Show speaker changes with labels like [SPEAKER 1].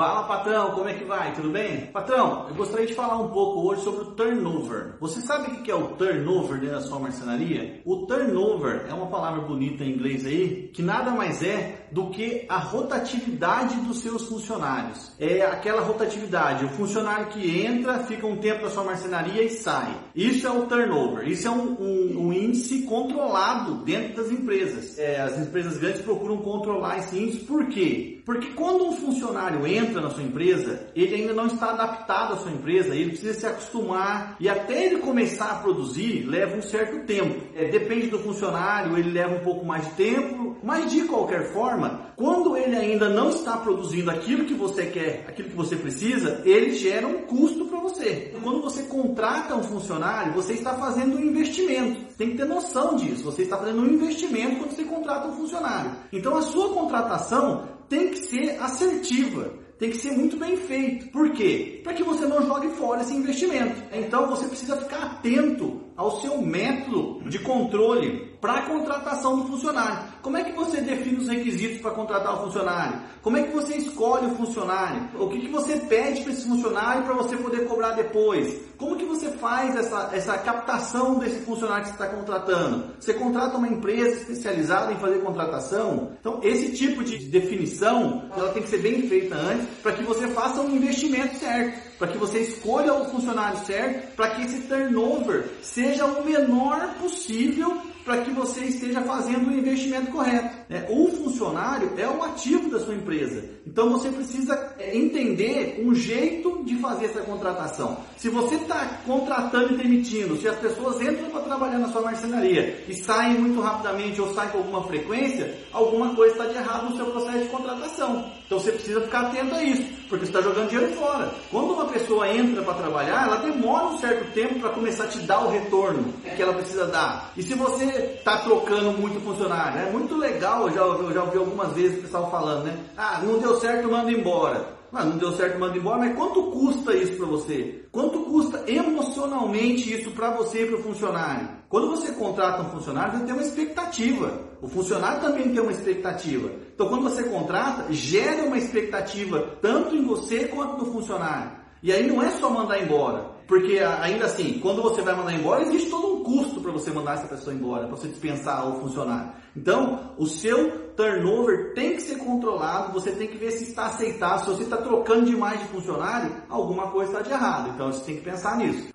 [SPEAKER 1] Fala patrão, como é que vai? Tudo bem? Patrão, eu gostaria de falar um pouco hoje sobre o turnover. Você sabe o que é o turnover dentro da sua marcenaria? O turnover é uma palavra bonita em inglês aí, que nada mais é do que a rotatividade dos seus funcionários. É aquela rotatividade, o funcionário que entra, fica um tempo na sua marcenaria e sai. Isso é o turnover. Isso é um, um, um índice controlado dentro das empresas. É, as empresas grandes procuram controlar esse índice por quê? Porque quando um funcionário entra na sua empresa, ele ainda não está adaptado à sua empresa, ele precisa se acostumar e até ele começar a produzir leva um certo tempo. É, depende do funcionário, ele leva um pouco mais de tempo, mas de qualquer forma, quando ele ainda não está produzindo aquilo que você quer, aquilo que você precisa, ele gera um custo você. Quando você contrata um funcionário, você está fazendo um investimento. Tem que ter noção disso. Você está fazendo um investimento quando você contrata um funcionário. Então a sua contratação tem que ser assertiva tem que ser muito bem feito. Por quê? Para que você não jogue fora esse investimento. Então você precisa ficar atento ao seu método de controle para a contratação do funcionário. Como é que você define os requisitos para contratar o funcionário? Como é que você escolhe o funcionário? O que, que você pede para esse funcionário para você poder cobrar depois? Como faz essa, essa captação desse funcionário que você está contratando? Você contrata uma empresa especializada em fazer contratação? Então, esse tipo de definição ela tem que ser bem feita antes para que você faça um investimento certo, para que você escolha o funcionário certo, para que esse turnover seja o menor possível para que você esteja fazendo o investimento correto. Né? O funcionário é um ativo da sua empresa. Então você precisa entender um jeito de fazer essa contratação. Se você está contratando e demitindo, se as pessoas entram para trabalhar na sua marcenaria e saem muito rapidamente ou saem com alguma frequência, alguma coisa está de errado no seu processo de contratação. Então você precisa ficar atento a isso, porque você está jogando dinheiro fora. Quando uma pessoa entra para trabalhar, ela demora um certo tempo para começar a te dar o retorno que ela precisa dar. E se você está trocando muito funcionário, é muito legal, eu já, eu já ouvi algumas vezes o pessoal falando, né? Ah, não deu certo, manda embora. Ah, não deu certo, manda embora, mas quanto custa isso para você? Quanto custa emocionalmente isso para você e para o funcionário? Quando você contrata um funcionário, você tem uma expectativa. O funcionário também tem uma expectativa. Então, quando você contrata, gera uma expectativa tanto em você quanto no funcionário. E aí não é só mandar embora. Porque ainda assim, quando você vai mandar embora, existe todo um custo para você mandar essa pessoa embora, para você dispensar o funcionário. Então, o seu turnover tem que ser controlado, você tem que ver se está aceitável. Se você está trocando demais de funcionário, alguma coisa está de errado. Então, você tem que pensar nisso.